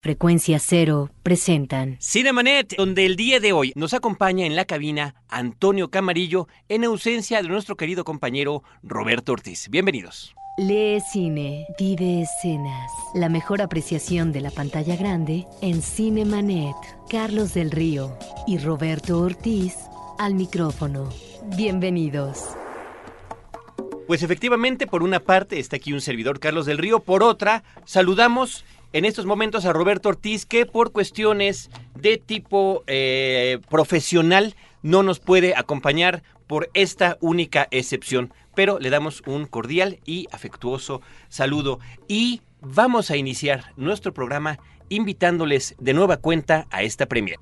Frecuencia Cero presentan Cinemanet, donde el día de hoy nos acompaña en la cabina Antonio Camarillo en ausencia de nuestro querido compañero Roberto Ortiz. Bienvenidos. Lee Cine, vive escenas. La mejor apreciación de la pantalla grande en Cinemanet. Carlos del Río y Roberto Ortiz al micrófono. Bienvenidos. Pues efectivamente, por una parte está aquí un servidor Carlos del Río, por otra saludamos en estos momentos a Roberto Ortiz, que por cuestiones de tipo eh, profesional no nos puede acompañar por esta única excepción. Pero le damos un cordial y afectuoso saludo. Y vamos a iniciar nuestro programa invitándoles de nueva cuenta a esta premier.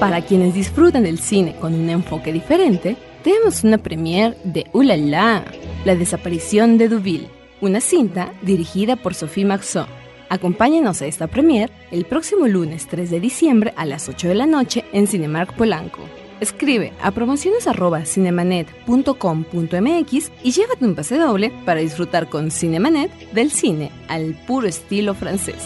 Para quienes disfrutan el cine con un enfoque diferente, tenemos una premier de Ulala, La desaparición de Duville, una cinta dirigida por Sophie Maxon. Acompáñenos a esta premier el próximo lunes 3 de diciembre a las 8 de la noche en Cinemark Polanco. Escribe a promociones.cinemanet.com.mx y llévate un pase doble para disfrutar con Cinemanet del cine al puro estilo francés.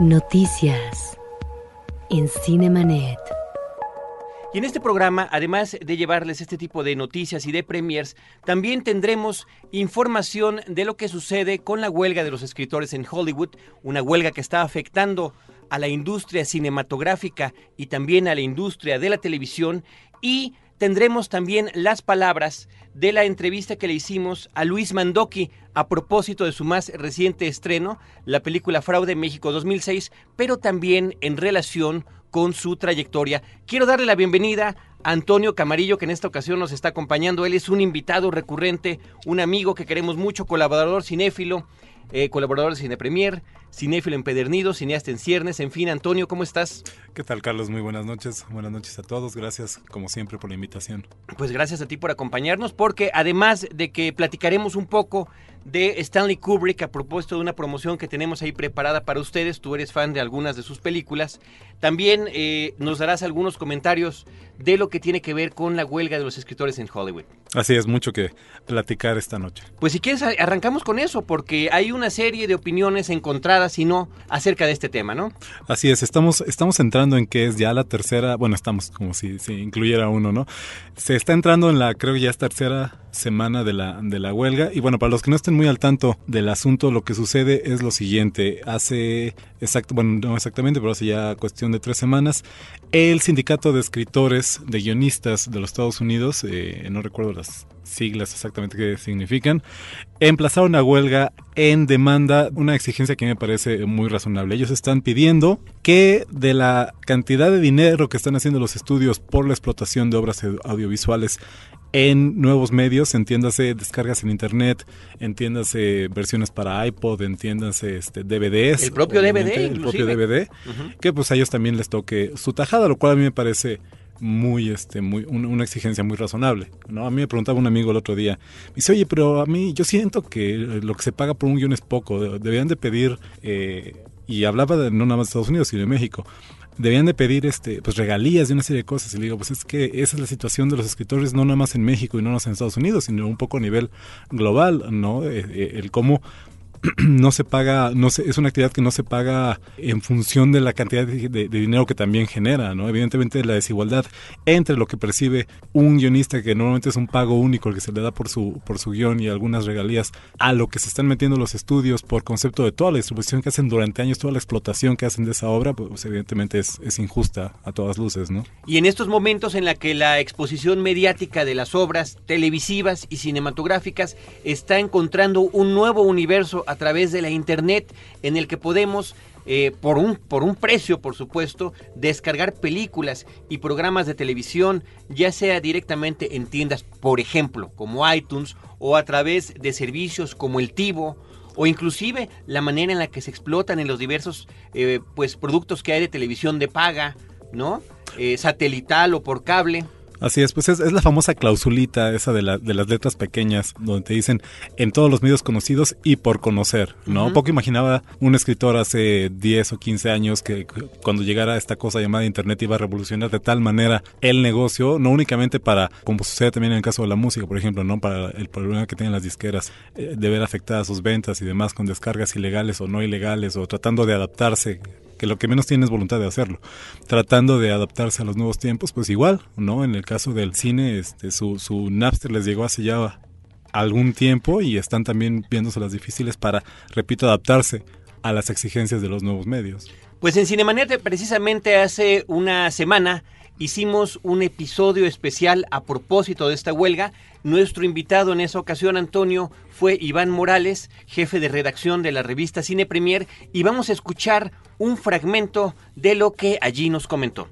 Noticias en Cinemanet. Y en este programa, además de llevarles este tipo de noticias y de premiers, también tendremos información de lo que sucede con la huelga de los escritores en Hollywood, una huelga que está afectando a la industria cinematográfica y también a la industria de la televisión y tendremos también las palabras de la entrevista que le hicimos a Luis Mandoki a propósito de su más reciente estreno, la película Fraude México 2006, pero también en relación con su trayectoria. Quiero darle la bienvenida a Antonio Camarillo, que en esta ocasión nos está acompañando. Él es un invitado recurrente, un amigo que queremos mucho, colaborador cinéfilo, eh, colaborador de Cine Premier, cinéfilo empedernido, cineasta en ciernes. En fin, Antonio, ¿cómo estás? ¿Qué tal, Carlos? Muy buenas noches. Buenas noches a todos. Gracias, como siempre, por la invitación. Pues gracias a ti por acompañarnos, porque además de que platicaremos un poco de Stanley Kubrick a propósito de una promoción que tenemos ahí preparada para ustedes, tú eres fan de algunas de sus películas, también eh, nos darás algunos comentarios de lo que tiene que ver con la huelga de los escritores en Hollywood. Así es, mucho que platicar esta noche. Pues si quieres, arrancamos con eso, porque hay una serie de opiniones encontradas y no acerca de este tema, ¿no? Así es, estamos, estamos entrando en que es ya la tercera, bueno, estamos como si se incluyera uno, ¿no? Se está entrando en la, creo que ya es tercera semana de la, de la huelga. Y bueno, para los que no estén muy al tanto del asunto, lo que sucede es lo siguiente. Hace, exacto, bueno, no exactamente, pero hace ya cuestión de tres semanas, el sindicato de escritores, de guionistas de los Estados Unidos, eh, no recuerdo las siglas exactamente qué significan, emplazaron a huelga en demanda una exigencia que me parece muy razonable. Ellos están pidiendo que de la cantidad de dinero que están haciendo los estudios por la explotación de obras audiovisuales en nuevos medios, entiéndase descargas en internet, entiéndase versiones para iPod, entiéndase este DVDs. El propio DVD, El propio DVD, que pues a ellos también les toque su tajada, lo cual a mí me parece muy este muy una exigencia muy razonable no a mí me preguntaba un amigo el otro día me dice oye pero a mí yo siento que lo que se paga por un guion es poco deberían de pedir eh, y hablaba de no nada más de Estados Unidos sino de México debían de pedir este pues regalías de una serie de cosas. Y le digo pues es que esa es la situación de los escritores no nada más en México y no nada más en Estados Unidos sino un poco a nivel global no eh, eh, el cómo no se paga, no se, es una actividad que no se paga en función de la cantidad de, dinero que también genera, ¿no? Evidentemente la desigualdad entre lo que percibe un guionista, que normalmente es un pago único el que se le da por su, por su guion y algunas regalías, a lo que se están metiendo los estudios por concepto de toda la distribución que hacen durante años, toda la explotación que hacen de esa obra, pues evidentemente es, es injusta a todas luces, ¿no? Y en estos momentos en la que la exposición mediática de las obras televisivas y cinematográficas está encontrando un nuevo universo a través de la internet en el que podemos eh, por, un, por un precio, por supuesto, descargar películas y programas de televisión, ya sea directamente en tiendas, por ejemplo, como iTunes, o a través de servicios como el Tivo, o inclusive la manera en la que se explotan en los diversos eh, pues, productos que hay de televisión de paga, ¿no? Eh, satelital o por cable. Así es, pues es, la famosa clausulita esa de, de las letras pequeñas, donde te dicen en todos los medios conocidos y por conocer, ¿no? Poco imaginaba un escritor hace 10 o 15 años que cuando llegara esta cosa llamada Internet iba a revolucionar de tal manera el negocio, no únicamente para, como sucede también en el caso de la música, por ejemplo, ¿no? Para el problema que tienen las disqueras eh, de ver afectadas sus ventas y demás con descargas ilegales o no ilegales o tratando de adaptarse que lo que menos tiene es voluntad de hacerlo, tratando de adaptarse a los nuevos tiempos, pues igual, ¿no? En el caso del cine, este, su, su Napster les llegó hace ya algún tiempo y están también viéndose las difíciles para, repito, adaptarse a las exigencias de los nuevos medios. Pues en Cinemanet precisamente hace una semana hicimos un episodio especial a propósito de esta huelga. Nuestro invitado en esa ocasión, Antonio, fue Iván Morales, jefe de redacción de la revista Cine Premier, y vamos a escuchar un fragmento de lo que allí nos comentó.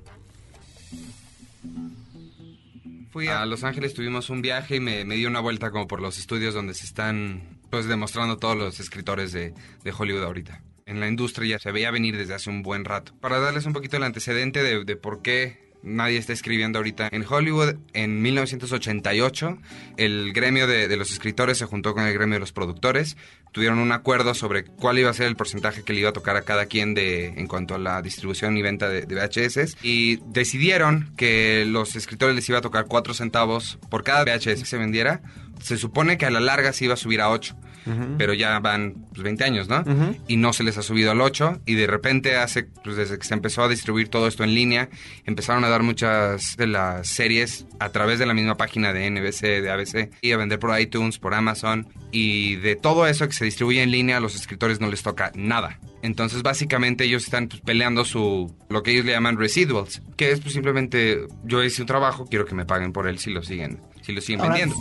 Fui a Los Ángeles, tuvimos un viaje y me, dio una vuelta como por los estudios donde se están pues demostrando todos los escritores de, Hollywood ahorita. En la industria ya se veía venir desde hace un buen rato. Para darles un poquito el antecedente de, de por qué nadie está escribiendo ahorita. En Hollywood, en 1988, el gremio de, los escritores se juntó con el gremio de los productores, tuvieron un acuerdo sobre cuál iba a ser el porcentaje que le iba a tocar a cada quien de, en cuanto a la distribución y venta de, de VHS, y decidieron que los escritores les iba a tocar 4 centavos por cada VHS que se vendiera. Se supone que a la larga se iba a subir a 8 pero ya van pues, 20 años, ¿no? Y no se les ha subido al 8 y de repente hace, pues desde que se empezó a distribuir todo esto en línea, empezaron a dar muchas de las series a través de la misma página de NBC, de ABC, y a vender por iTunes, por Amazon, y de todo eso que se distribuye en línea a los escritores no les toca nada. Entonces básicamente ellos están pues, peleando su lo que ellos le llaman residuals, que es pues, simplemente yo hice un trabajo, quiero que me paguen por él si lo siguen, si lo siguen vendiendo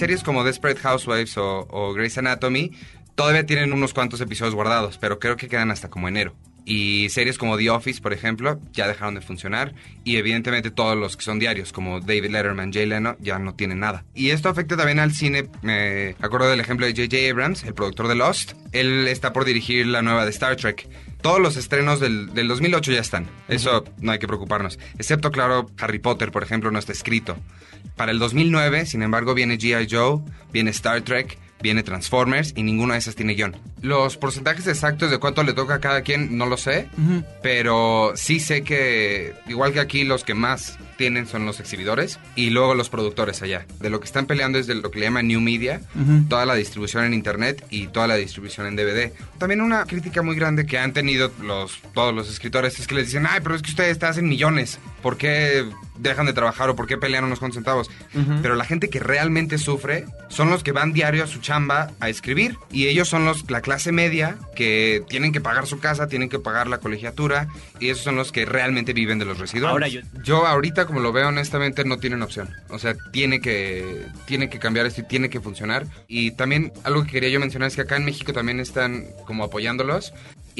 series como Desperate Housewives o, Grey's Anatomy todavía tienen unos cuantos episodios guardados, pero creo que quedan hasta como enero. Y series como The Office, por ejemplo, ya dejaron de funcionar. Y evidentemente todos los que son diarios, como David Letterman, Jay Leno, ya no tienen nada. Y esto afecta también al cine. Me acuerdo del ejemplo de J.J. Abrams, el productor de Lost. Él está por dirigir la nueva de Star Trek. Todos los estrenos del, del 2008 ya están. Eso no hay que preocuparnos. Excepto, claro, Harry Potter, por ejemplo, no está escrito. Para el 2009, sin embargo, viene G.I. Joe, viene Star Trek, viene Transformers y ninguna de esas tiene guion. Los porcentajes exactos de cuánto le toca a cada quien no lo sé, pero sí sé que, igual que aquí, los que más tienen son los exhibidores y luego los productores allá. De lo que están peleando es de lo que le llaman New Media, toda la distribución en Internet y toda la distribución en DVD. También una crítica muy grande que han tenido los, todos los escritores es que les dicen, ay, pero es que ustedes hacen millones, ¿por qué dejan de trabajar o por qué pelean unos cuantos centavos? Pero la gente que realmente sufre son los que van diario a su chamba a escribir y ellos son los, la clase media que tienen que pagar su casa, tienen que pagar la colegiatura y esos son los que realmente viven de los residuos. Ahora yo... yo ahorita como lo veo honestamente, no tienen opción. O sea, tiene que, tiene que cambiar esto y tiene que funcionar. Y también algo que quería yo mencionar es que acá en México también están como apoyándolos.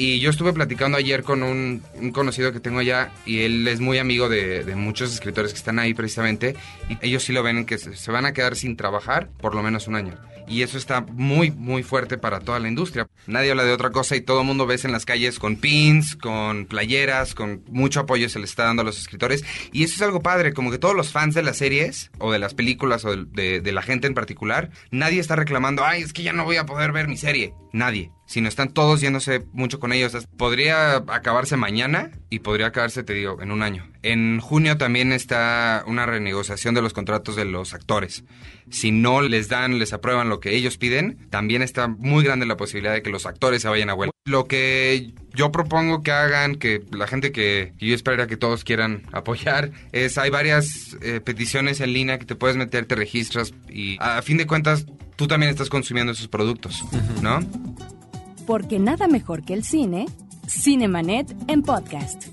Y yo estuve platicando ayer con un, conocido que tengo allá y él es muy amigo de, muchos escritores que están ahí precisamente y ellos sí lo ven que se van a quedar sin trabajar por lo menos un año y eso está muy, muy fuerte para toda la industria. Nadie habla de otra cosa y todo el mundo ves en las calles con pins, con playeras, con mucho apoyo se le está dando a los escritores y eso es algo padre, como que todos los fans de las series o de las películas o de, de la gente en particular, nadie está reclamando, ay, es que ya no voy a poder ver mi serie. Nadie sino están todos yéndose mucho con ellos. Podría acabarse mañana y podría acabarse, te digo, en un año. En junio también está una renegociación de los contratos de los actores. Si no les dan, les aprueban lo que ellos piden, también está muy grande la posibilidad de que los actores se vayan a huelga. Lo que yo propongo que hagan, que la gente que yo esperaría que todos quieran apoyar, es hay varias eh, peticiones en línea que te puedes meter, te registras y a fin de cuentas tú también estás consumiendo esos productos, ¿no? Porque nada mejor que el cine, Cinemanet en podcast.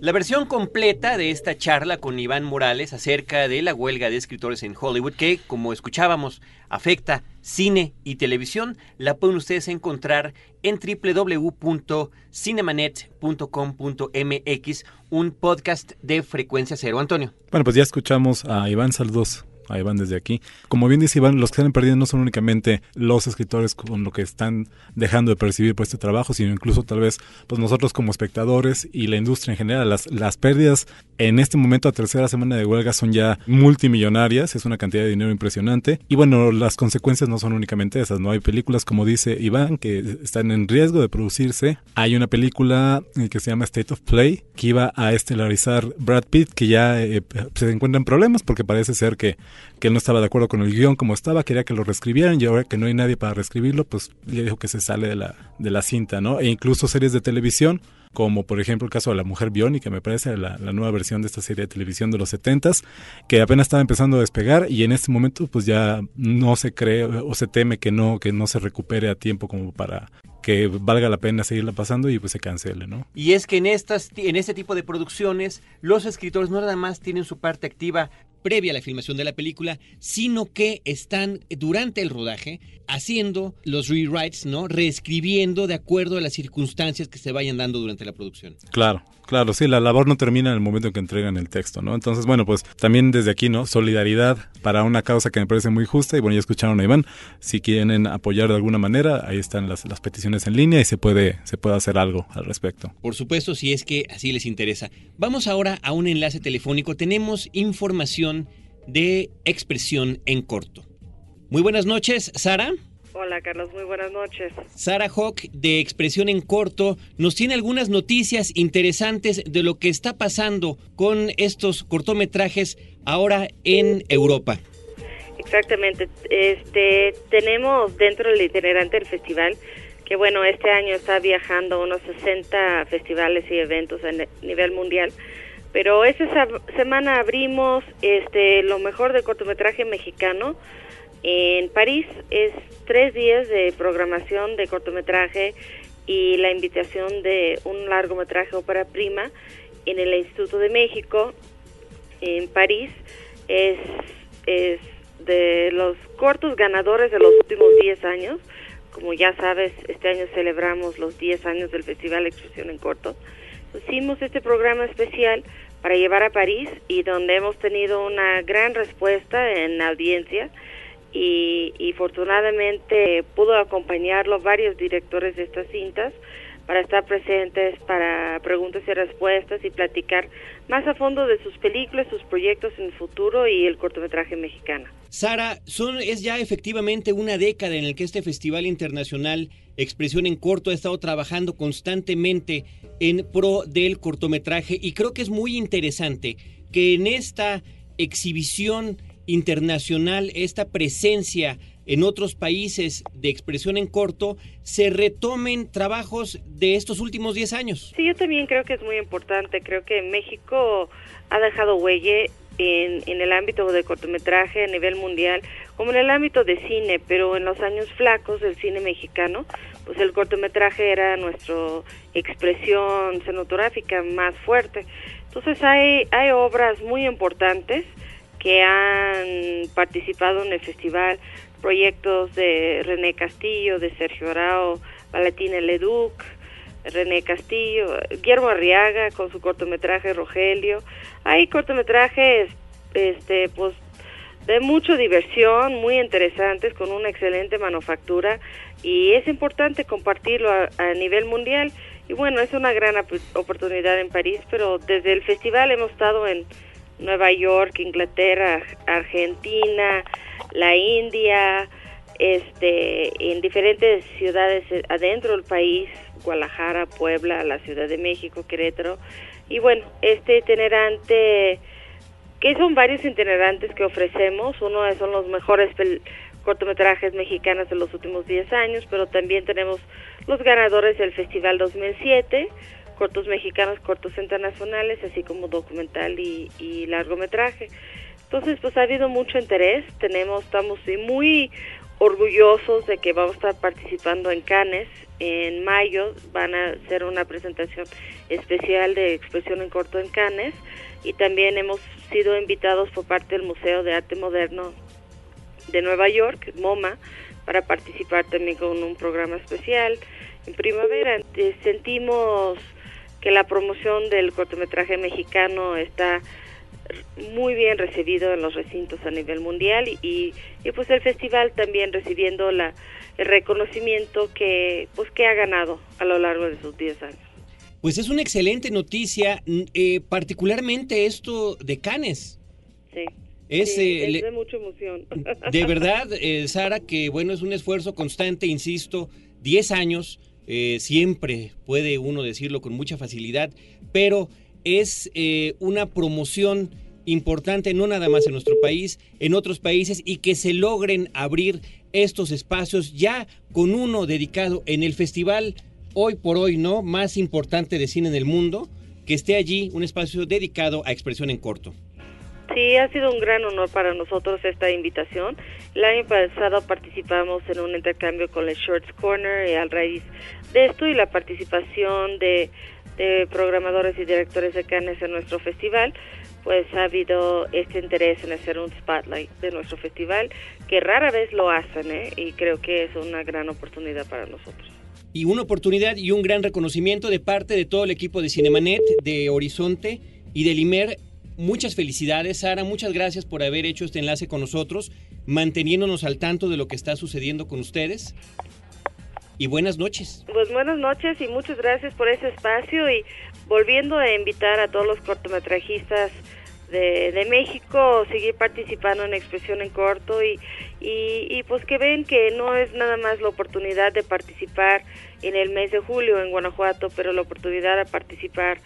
La versión completa de esta charla con Iván Morales acerca de la huelga de escritores en Hollywood que, como escuchábamos, afecta cine y televisión, la pueden ustedes encontrar en www.cinemanet.com.mx, un podcast de frecuencia cero. Antonio. Bueno, pues ya escuchamos a Iván, saludos ahí van desde aquí. Como bien dice Iván, los que están perdiendo no son únicamente los escritores con lo que están dejando de percibir por este trabajo, sino incluso tal vez pues nosotros como espectadores y la industria en general. Las, las pérdidas en este momento a tercera semana de huelga son ya multimillonarias, es una cantidad de dinero impresionante. Y bueno, las consecuencias no son únicamente esas, ¿no? Hay películas, como dice Iván, que están en riesgo de producirse. Hay una película eh, que se llama State of Play, que iba a estelarizar Brad Pitt, que ya eh, se encuentra en problemas porque parece ser que, que no estaba de acuerdo con el guion como estaba, quería que lo reescribieran y ahora que no hay nadie para reescribirlo, pues le dijo que se sale de la, de la cinta, ¿no? E incluso series de televisión como por ejemplo el caso de la mujer biónica, me parece la, nueva versión de esta serie de televisión de los 70 que apenas estaba empezando a despegar y en este momento pues ya no se cree o se teme que no, que no se recupere a tiempo como para que valga la pena seguirla pasando y pues se cancele, ¿no? Y es que en estas en este tipo de producciones los escritores no nada más tienen su parte activa previa a la filmación de la película, sino que están durante el rodaje haciendo los rewrites, ¿no? Reescribiendo de acuerdo a las circunstancias que se vayan dando durante la producción. Claro. Claro, sí, la labor no termina en el momento en que entregan el texto, ¿no? Entonces, bueno, pues también desde aquí, ¿no? Solidaridad para una causa que me parece muy justa y bueno, ya escucharon a Iván, si quieren apoyar de alguna manera, ahí están las, las peticiones en línea y se puede, se puede hacer algo al respecto. Por supuesto, si es que así les interesa. Vamos ahora a un enlace telefónico. Tenemos información de expresión en corto. Muy buenas noches, Sara. Hola Carlos, muy buenas noches. Sara Hawk de Expresión en Corto nos tiene algunas noticias interesantes de lo que está pasando con estos cortometrajes ahora en Europa. Exactamente. Este tenemos dentro del itinerante del festival que bueno, este año está viajando unos 60 festivales y eventos a nivel mundial. Pero esta semana abrimos este lo mejor del cortometraje mexicano en París es tres días de programación de cortometraje y la invitación de un largometraje ópera prima en el Instituto de México en París es, es de los cortos ganadores de los últimos 10 años. Como ya sabes, este año celebramos los 10 años del Festival Expresión en Corto. Hicimos este programa especial para llevar a París y donde hemos tenido una gran respuesta en audiencia y, y afortunadamente pudo acompañarlo varios directores de estas cintas para estar presentes para preguntas y respuestas y platicar más a fondo de sus películas, sus proyectos en el futuro y el cortometraje mexicano. Sara, son, es ya efectivamente una década en el que este Festival Internacional Expresión en Corto ha estado trabajando constantemente en pro del cortometraje y creo que es muy interesante que en esta exhibición internacional, esta presencia en otros países de expresión en corto, se retomen trabajos de estos últimos 10 años. Sí, yo también creo que es muy importante. Creo que México ha dejado huella en, en el ámbito de cortometraje a nivel mundial, como en el ámbito de cine, pero en los años flacos del cine mexicano, pues el cortometraje era nuestra expresión cinematográfica más fuerte. Entonces hay, hay obras muy importantes que han participado en el festival, proyectos de René Castillo, de Sergio Arao, Valentina Leduc, René Castillo, Guillermo Arriaga con su cortometraje Rogelio. Hay cortometrajes este pues de mucha diversión, muy interesantes, con una excelente manufactura y es importante compartirlo a, a nivel mundial. Y bueno, es una gran oportunidad en París, pero desde el festival hemos estado en Nueva York, Inglaterra, Argentina, la India, este, en diferentes ciudades adentro del país, Guadalajara, Puebla, la Ciudad de México, Querétaro. Y bueno, este itinerante, que son varios itinerantes que ofrecemos, uno son los mejores cortometrajes mexicanos de los últimos 10 años, pero también tenemos los ganadores del Festival 2007, cortos mexicanos, cortos internacionales, así como documental y, largometraje. Entonces, pues ha habido mucho interés, tenemos, estamos muy orgullosos de que vamos a estar participando en Cannes en mayo, van a hacer una presentación especial de expresión en corto en Cannes y también hemos sido invitados por parte del Museo de Arte Moderno de Nueva York, MoMA, para participar también con un programa especial. En primavera sentimos que la promoción del cortometraje mexicano está muy bien recibido en los recintos a nivel mundial y, y pues el festival también recibiendo la, el reconocimiento que pues que ha ganado a lo largo de sus 10 años. Pues es una excelente noticia, eh, particularmente esto de Canes. Sí. Es, eh, de mucha emoción. De verdad, eh, Sara, que bueno, es un esfuerzo constante, insisto, 10 años, siempre puede uno decirlo con mucha facilidad, pero es una promoción importante, no nada más en nuestro país, en otros países, y que se logren abrir estos espacios ya con uno dedicado en el festival hoy por hoy, ¿no? Más importante de cine en el mundo, que esté allí un espacio dedicado a expresión en corto. Sí, ha sido un gran honor para nosotros esta invitación. El año pasado participamos en un intercambio con el Shorts Corner y al raíz de esto y la participación de, programadores y directores de Cannes en nuestro festival, pues ha habido este interés en hacer un spotlight de nuestro festival, que rara vez lo hacen, ¿eh? y creo que es una gran oportunidad para nosotros y una oportunidad y un gran reconocimiento de parte de todo el equipo de Cinemanet, de Horizonte y de Limer. Muchas felicidades, Sara. Muchas gracias por haber hecho este enlace con nosotros, manteniéndonos al tanto de lo que está sucediendo con ustedes. Y buenas noches. Pues buenas noches y muchas gracias por ese espacio y volviendo a invitar a todos los cortometrajistas de, de México seguir participando en expresión en corto y, y, pues que ven que no es nada más la oportunidad de participar en el mes de julio en Guanajuato, pero la oportunidad de participar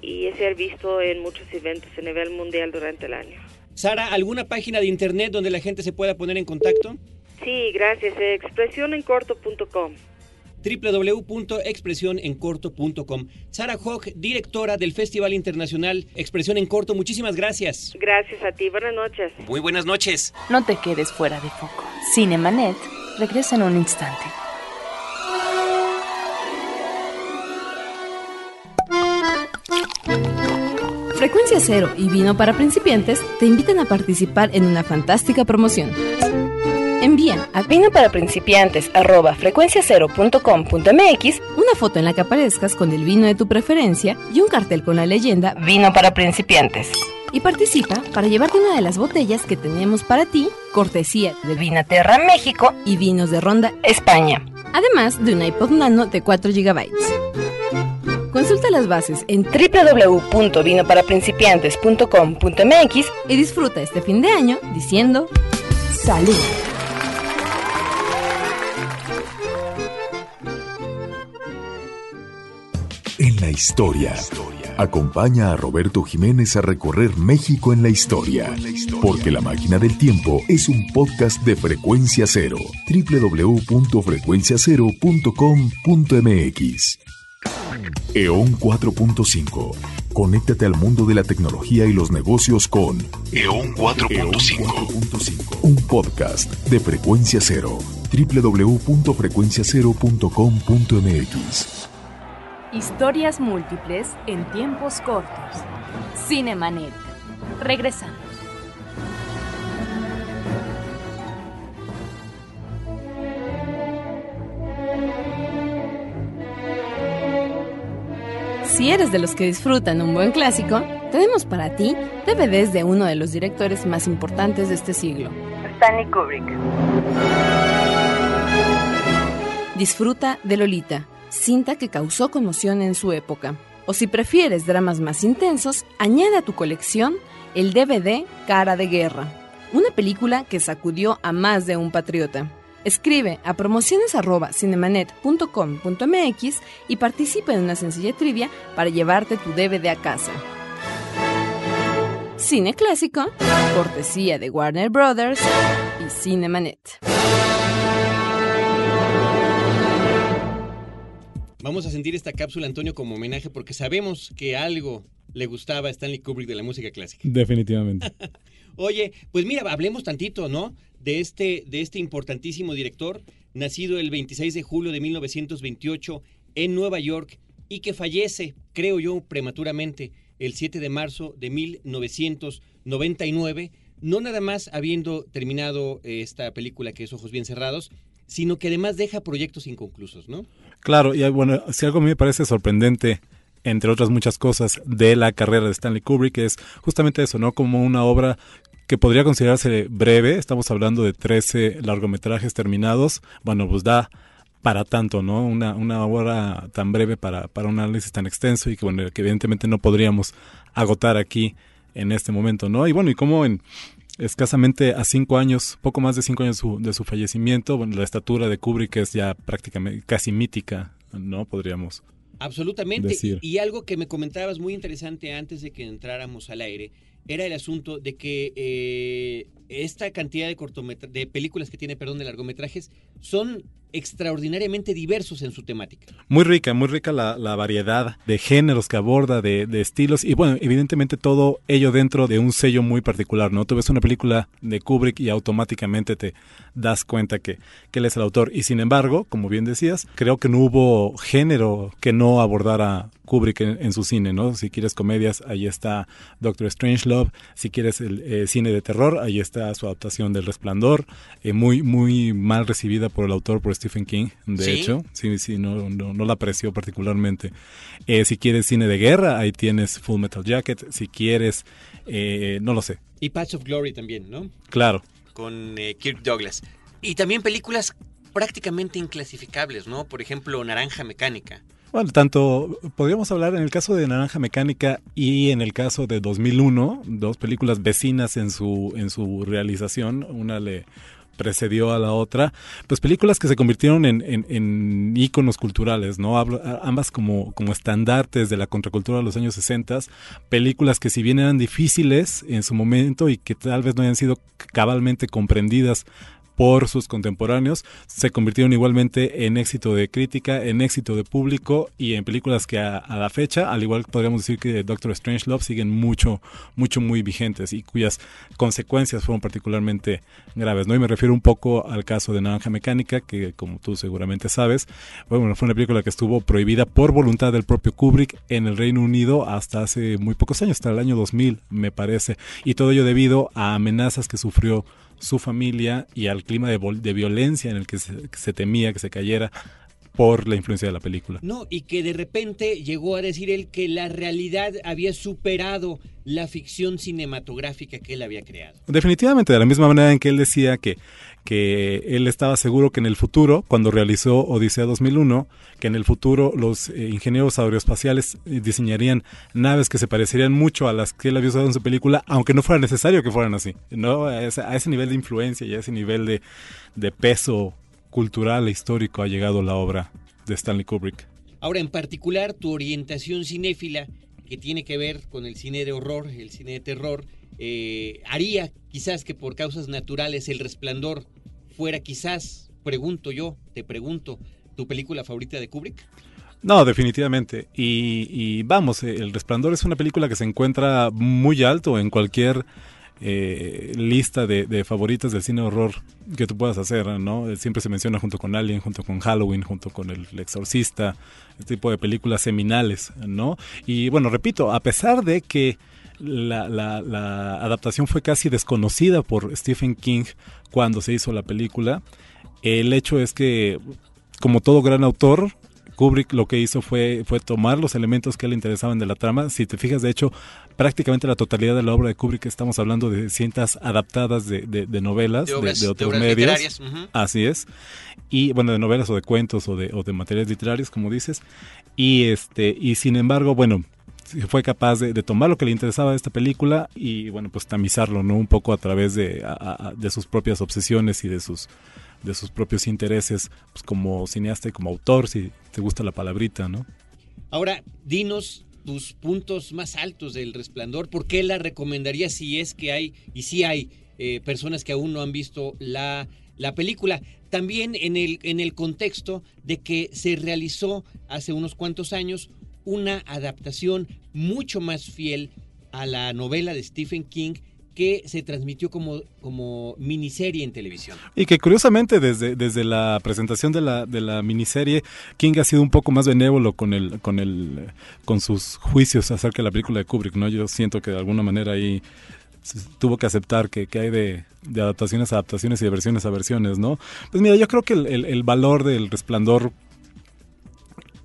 y ser visto en muchos eventos a nivel mundial durante el año. Sara, ¿alguna página de internet donde la gente se pueda poner en contacto? Sí, gracias, expresionencorto.com www.expresionencorto.com. Sara Hoch, directora del Festival Internacional Expresión en Corto, muchísimas gracias. Gracias a ti, buenas noches. Muy buenas noches. No te quedes fuera de foco. Cinemanet regresa en un instante. Frecuencia Cero y Vino para Principiantes te invitan a participar en una fantástica promoción. Envía a vino para principiantes una foto en la que aparezcas con el vino de tu preferencia y un cartel con la leyenda Vino para principiantes. Y participa para llevarte una de las botellas que tenemos para ti, cortesía de Vinaterra México y Vinos de Ronda España. Además de un iPod Nano de 4 GB. Consulta las bases en www.vinoparaprincipiantes.com.mx y disfruta este fin de año diciendo ¡Salud! Historia. Acompaña a Roberto Jiménez a recorrer México en la historia, porque La Máquina del Tiempo es un podcast de frecuencia cero, www.frecuenciacero.com.mx. EON 4.5. Conéctate al mundo de la tecnología y los negocios con EON 4.5. Un podcast de frecuencia cero, www.frecuenciacero.com.mx. Historias múltiples en tiempos cortos. Cinemanet. Regresamos. Si eres de los que disfrutan un buen clásico, tenemos para ti DVDs de uno de los directores más importantes de este siglo, Stanley Kubrick. Disfruta de Lolita, cinta que causó conmoción en su época. O si prefieres dramas más intensos, añade a tu colección el DVD Cara de Guerra, una película que sacudió a más de un patriota. Escribe a promociones.cinemanet.com.mx y participa en una sencilla trivia para llevarte tu DVD a casa. Cine clásico, cortesía de Warner Brothers y Cinemanet. Vamos a sentir esta cápsula, Antonio, como homenaje porque sabemos que algo le gustaba a Stanley Kubrick de la música clásica. Definitivamente. Oye, pues mira, hablemos tantito, ¿no? De este, de este importantísimo director, nacido el 26 de julio de 1928 en Nueva York y que fallece, creo yo, prematuramente el 7 de marzo de 1999, no nada más habiendo terminado eh, esta película que es Ojos Bien Cerrados, sino que además deja proyectos inconclusos, ¿no? Claro, y bueno, si algo a mí me parece sorprendente entre otras muchas cosas, de la carrera de Stanley Kubrick, es justamente eso, ¿no? Como una obra que podría considerarse breve, estamos hablando de 13 largometrajes terminados, bueno, pues da para tanto, ¿no? Una, una obra tan breve para, para un análisis tan extenso y que, bueno, que evidentemente no podríamos agotar aquí en este momento, ¿no? Y bueno, y como en escasamente a cinco años, poco más de cinco años de su, de su fallecimiento, bueno, la estatura de Kubrick es ya prácticamente casi mítica, ¿no? Podríamos Absolutamente. Y algo que me comentabas muy interesante antes de que entráramos al aire era el asunto de que eh, esta cantidad de de películas que tiene, perdón, de largometrajes son extraordinariamente diversos en su temática. Muy rica, muy rica la, variedad de géneros que aborda, de, estilos y bueno, evidentemente todo ello dentro de un sello muy particular, ¿no? Tú ves una película de Kubrick y automáticamente te das cuenta que, que él es el autor y sin embargo, como bien decías, creo que no hubo género que no abordara Kubrick en, su cine, ¿no? Si quieres comedias, ahí está Doctor Strangelove, si quieres el eh, cine de terror, ahí está su adaptación del Resplandor, eh, muy muy mal recibida por el autor por Stephen King, de hecho, sí, sí, no, no, la apreció particularmente. Eh, si quieres cine de guerra, ahí tienes Full Metal Jacket. Si quieres, eh, no lo sé. Y Patch of Glory también, ¿no? Claro. Con Kirk Douglas. Y también películas prácticamente inclasificables, ¿no? Por ejemplo, Naranja Mecánica. Bueno, tanto podríamos hablar en el caso de Naranja Mecánica y en el caso de 2001, dos películas vecinas en su en su realización. Una le precedió a la otra, pues películas que se convirtieron en, en, íconos culturales, ¿no? ambas como, como estandartes de la contracultura de los años 60, películas que si bien eran difíciles en su momento y que tal vez no hayan sido cabalmente comprendidas por sus contemporáneos, se convirtieron igualmente en éxito de crítica, en éxito de público y en películas que a, la fecha, al igual que podríamos decir que Doctor Strange Love, siguen mucho, mucho muy vigentes y cuyas consecuencias fueron particularmente graves. ¿no? Y me refiero un poco al caso de Naranja Mecánica, que como tú seguramente sabes, bueno, fue una película que estuvo prohibida por voluntad del propio Kubrick en el Reino Unido hasta hace muy pocos años, hasta el año 2000 me parece, y todo ello debido a amenazas que sufrió su familia y al clima de, violencia en el que se, temía que se cayera por la influencia de la película. No, y que de repente llegó a decir él que la realidad había superado la ficción cinematográfica que él había creado. Definitivamente, de la misma manera en que él decía que que él estaba seguro que en el futuro, cuando realizó Odisea 2001, que en el futuro los eh, ingenieros aeroespaciales eh, diseñarían naves que se parecerían mucho a las que él había usado en su película, aunque no fuera necesario que fueran así. ¿no? A, ese, nivel de influencia y a ese nivel de, de peso cultural e histórico ha llegado la obra de Stanley Kubrick. Ahora, en particular, tu orientación cinéfila, que tiene que ver con el cine de horror, el cine de terror, eh, haría quizás que por causas naturales El Resplandor fuera quizás, pregunto yo, te pregunto, tu película favorita de Kubrick? No, definitivamente. Y, vamos, eh, El Resplandor es una película que se encuentra muy alto en cualquier eh, lista de, favoritas del cine horror que tú puedas hacer, ¿no? Siempre se menciona junto con Alien, junto con Halloween, junto con El Exorcista, este tipo de películas seminales, ¿no? Y bueno, repito, a pesar de que la, adaptación fue casi desconocida por Stephen King cuando se hizo la película. El hecho es que, como todo gran autor, Kubrick lo que hizo fue, fue tomar los elementos que le interesaban de la trama. Si te fijas, de hecho, prácticamente la totalidad de la obra de Kubrick, estamos hablando de cientas adaptadas de, de, novelas, de, otros medios. Así es. Y bueno, de novelas o de cuentos o de, o de materiales literarios, como dices. Y, este, y sin embargo, bueno, fue capaz de, tomar lo que le interesaba de esta película y bueno pues tamizarlo no un poco a través de, de sus propias obsesiones y de sus de sus propios intereses pues como cineasta y como autor si te gusta la palabrita no ahora dinos tus puntos más altos del resplandor. Por qué la recomendaría si es que hay y si hay eh, personas que aún no han visto la la película también en el en el contexto de que se realizó hace unos cuantos años una adaptación mucho más fiel a la novela de Stephen King que se transmitió como, como miniserie en televisión. Y que curiosamente desde, desde la presentación de la, de la miniserie, King ha sido un poco más benévolo con el, con el, con sus juicios acerca de la película de Kubrick, ¿no? Yo siento que de alguna manera ahí tuvo que aceptar que, que hay de, adaptaciones a adaptaciones y de versiones a versiones, ¿no? Pues mira, yo creo que el, el valor del resplandor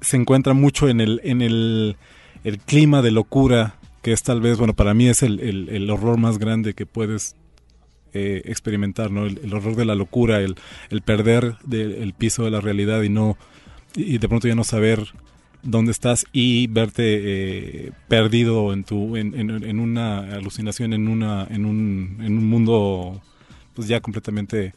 se encuentra mucho en el, en el el clima de locura que es tal vez, bueno, para mí es el, el, horror más grande que puedes eh, experimentar, ¿no? El, horror de la locura, el, el perder el piso de la realidad y no y de pronto ya no saber dónde estás y verte eh, perdido en tu en, en, una alucinación en una en un, en un mundo pues ya completamente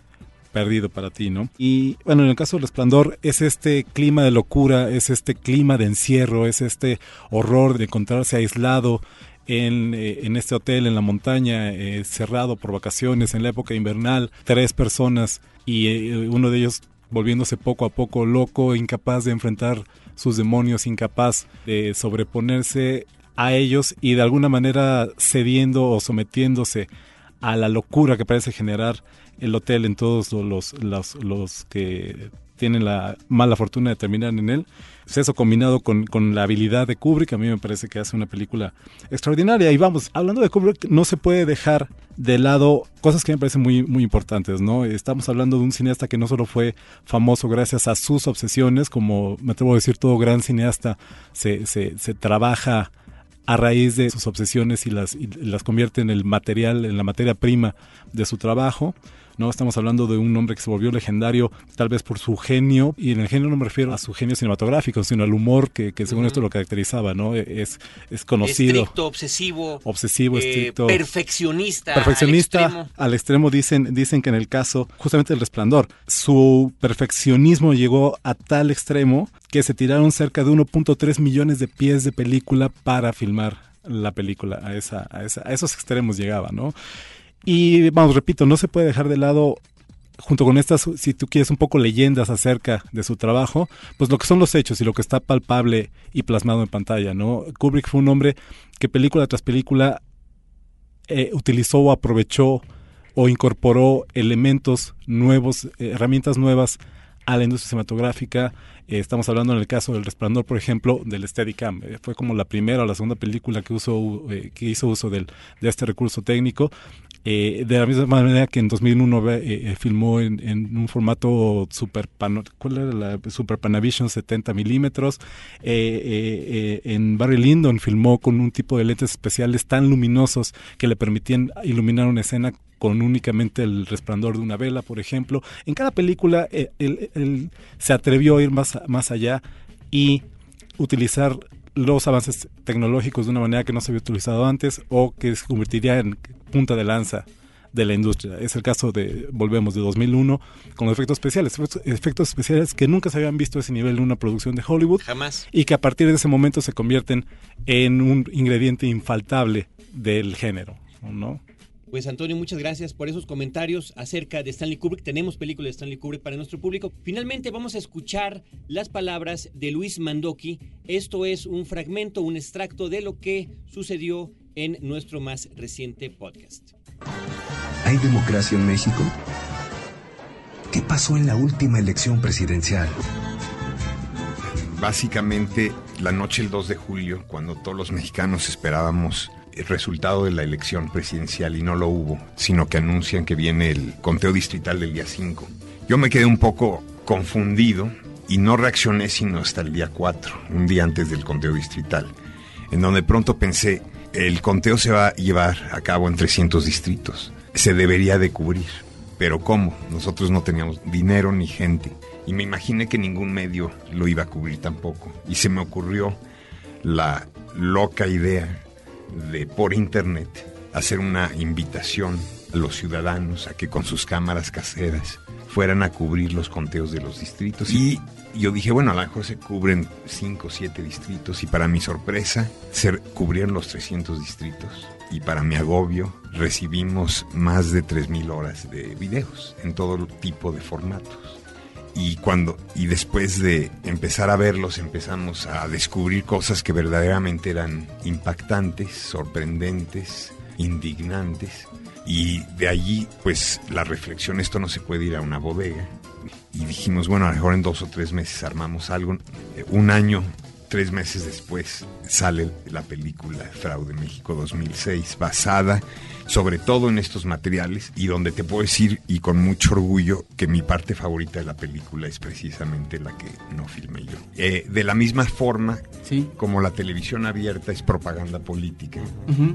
perdido para ti, ¿no? Y bueno, en el caso del resplandor es este clima de locura, es este clima de encierro, es este horror de encontrarse aislado en, eh, en este hotel en la montaña, eh, cerrado por vacaciones en la época invernal, tres personas y eh, uno de ellos volviéndose poco a poco loco, incapaz de enfrentar sus demonios, incapaz de sobreponerse a ellos y de alguna manera cediendo o sometiéndose a la locura que parece generar el hotel en todos los, los, los que tienen la mala fortuna de terminar en él. Pues eso combinado con, con, la habilidad de Kubrick, a mí me parece que hace una película extraordinaria. Y vamos, hablando de Kubrick, no se puede dejar de lado cosas que me parecen muy, muy importantes, ¿no? Estamos hablando de un cineasta que no solo fue famoso gracias a sus obsesiones, como me atrevo a decir, todo gran cineasta se, se, se trabaja a raíz de sus obsesiones y las, y las convierte en el material, en la materia prima de su trabajo, ¿no? Estamos hablando de un hombre que se volvió legendario tal vez por su genio, y en el genio no me refiero a su genio cinematográfico, sino al humor que, según esto lo caracterizaba, ¿no? Es, es conocido. Estricto, obsesivo. Obsesivo, eh, estricto. Perfeccionista. Perfeccionista al extremo. dicen, dicen que en el caso justamente del resplandor, su perfeccionismo llegó a tal extremo que se tiraron cerca de 1.3 millones de pies de película para filmar la película. A, esa, a, esa, a esos extremos llegaba, ¿no? Y vamos, repito, no se puede dejar de lado junto con estas, si tú quieres, un poco leyendas acerca de su trabajo, pues lo que son los hechos y lo que está palpable y plasmado en pantalla, ¿no? Kubrick fue un hombre que película tras película eh, utilizó o aprovechó o incorporó elementos nuevos, herramientas nuevas a la industria cinematográfica. Eh, estamos hablando en el caso del Resplandor, por ejemplo, del Steadicam. Eh, fue como la primera o la segunda película que, usó, que hizo uso del, de este recurso técnico. Eh, de la misma manera que en 2001 eh, eh, filmó en, un formato super, ¿cuál era la Super Panavision 70 milímetros. en Barry Lyndon filmó con un tipo de lentes especiales tan luminosos que le permitían iluminar una escena con únicamente el resplandor de una vela, por ejemplo. En cada película él, se atrevió a ir más, más allá y utilizar los avances tecnológicos de una manera que no se había utilizado antes o que se convertiría en punta de lanza de la industria. Es el caso de, volvemos, de 2001 con los efectos especiales. Efectos especiales que nunca se habían visto a ese nivel en una producción de Hollywood. Jamás. Y que a partir de ese momento se convierten en un ingrediente infaltable del género, ¿no? Pues Antonio, muchas gracias por esos comentarios acerca de Stanley Kubrick. Tenemos películas de Stanley Kubrick para nuestro público. Finalmente vamos a escuchar las palabras de Luis Mandoki. Esto es un fragmento, un extracto de lo que sucedió en nuestro más reciente podcast. ¿Hay democracia en México? ¿Qué pasó en la última elección presidencial? Básicamente, la noche del 2 de julio, cuando todos los mexicanos esperábamos resultado de la elección presidencial y no lo hubo, sino que anuncian que viene el conteo distrital del día 5. Yo me quedé un poco confundido y no reaccioné sino hasta el día 4, un día antes del conteo distrital, en donde pronto pensé, el conteo se va a llevar a cabo en 300 distritos, se debería de cubrir, pero ¿cómo? Nosotros no teníamos dinero ni gente y me imaginé que ningún medio lo iba a cubrir tampoco y se me ocurrió la loca idea de por internet hacer una invitación a los ciudadanos a que con sus cámaras caseras fueran a cubrir los conteos de los distritos. Y yo dije, bueno, a lo mejor se cubren 5 o 7 distritos y para mi sorpresa se cubrieron los 300 distritos. Y para mi agobio recibimos más de 3.000 horas de videos en todo tipo de formatos y cuando y después de empezar a verlos empezamos a descubrir cosas que verdaderamente eran impactantes, sorprendentes, indignantes y de allí pues la reflexión esto no se puede ir a una bodega y dijimos bueno a lo mejor en dos o tres meses armamos algo un año tres meses después sale la película Fraude México 2006, basada sobre todo en estos materiales y donde te puedo decir y con mucho orgullo que mi parte favorita de la película es precisamente la que no filmé yo. Eh, de la misma forma como la televisión abierta es propaganda política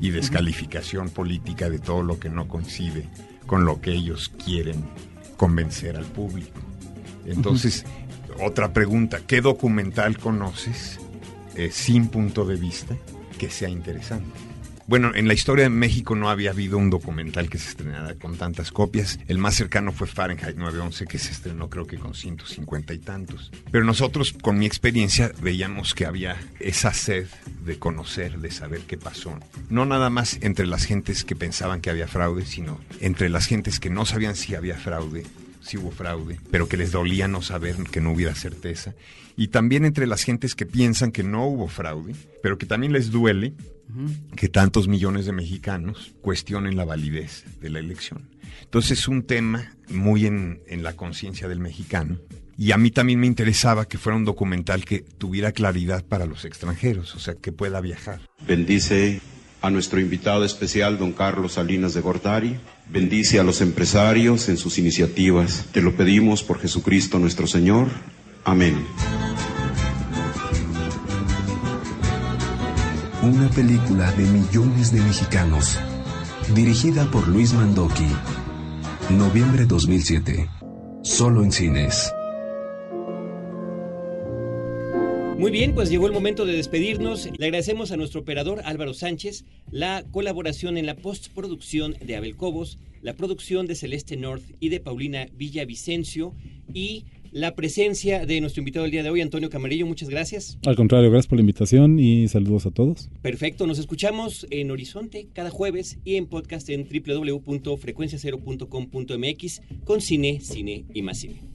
y descalificación política de todo lo que no coincide con lo que ellos quieren convencer al público. Entonces, otra pregunta, ¿qué documental conoces eh, sin punto de vista que sea interesante? Bueno, en la historia de México no había habido un documental que se estrenara con tantas copias. El más cercano fue Fahrenheit 911, que se estrenó creo que con 150 y tantos. Pero nosotros, con mi experiencia, veíamos que había esa sed de conocer, de saber qué pasó. No nada más entre las gentes que pensaban que había fraude, sino entre las gentes que no sabían si había fraude si hubo fraude, pero que les dolía no saber que no hubiera certeza. Y también entre las gentes que piensan que no hubo fraude, pero que también les duele que tantos millones de mexicanos cuestionen la validez de la elección. Entonces es un tema muy en, en la conciencia del mexicano. Y a mí también me interesaba que fuera un documental que tuviera claridad para los extranjeros, o sea, que pueda viajar. Bendice a nuestro invitado especial, don Carlos Salinas de Gortari. Bendice a los empresarios en sus iniciativas. Te lo pedimos por Jesucristo nuestro Señor. Amén. Una película de millones de mexicanos. Dirigida por Luis Mandoki. Noviembre 2007. Solo en cines. Muy bien, pues llegó el momento de despedirnos. Le agradecemos a nuestro operador Álvaro Sánchez la colaboración en la postproducción de Abel Cobos, la producción de Celeste North y de Paulina Villavicencio y la presencia de nuestro invitado del día de hoy, Antonio Camarillo. Muchas gracias. Al contrario, gracias por la invitación y saludos a todos. Perfecto, nos escuchamos en Horizonte cada jueves y en podcast en www.frecuenciacero.com.mx con cine, cine y más cine.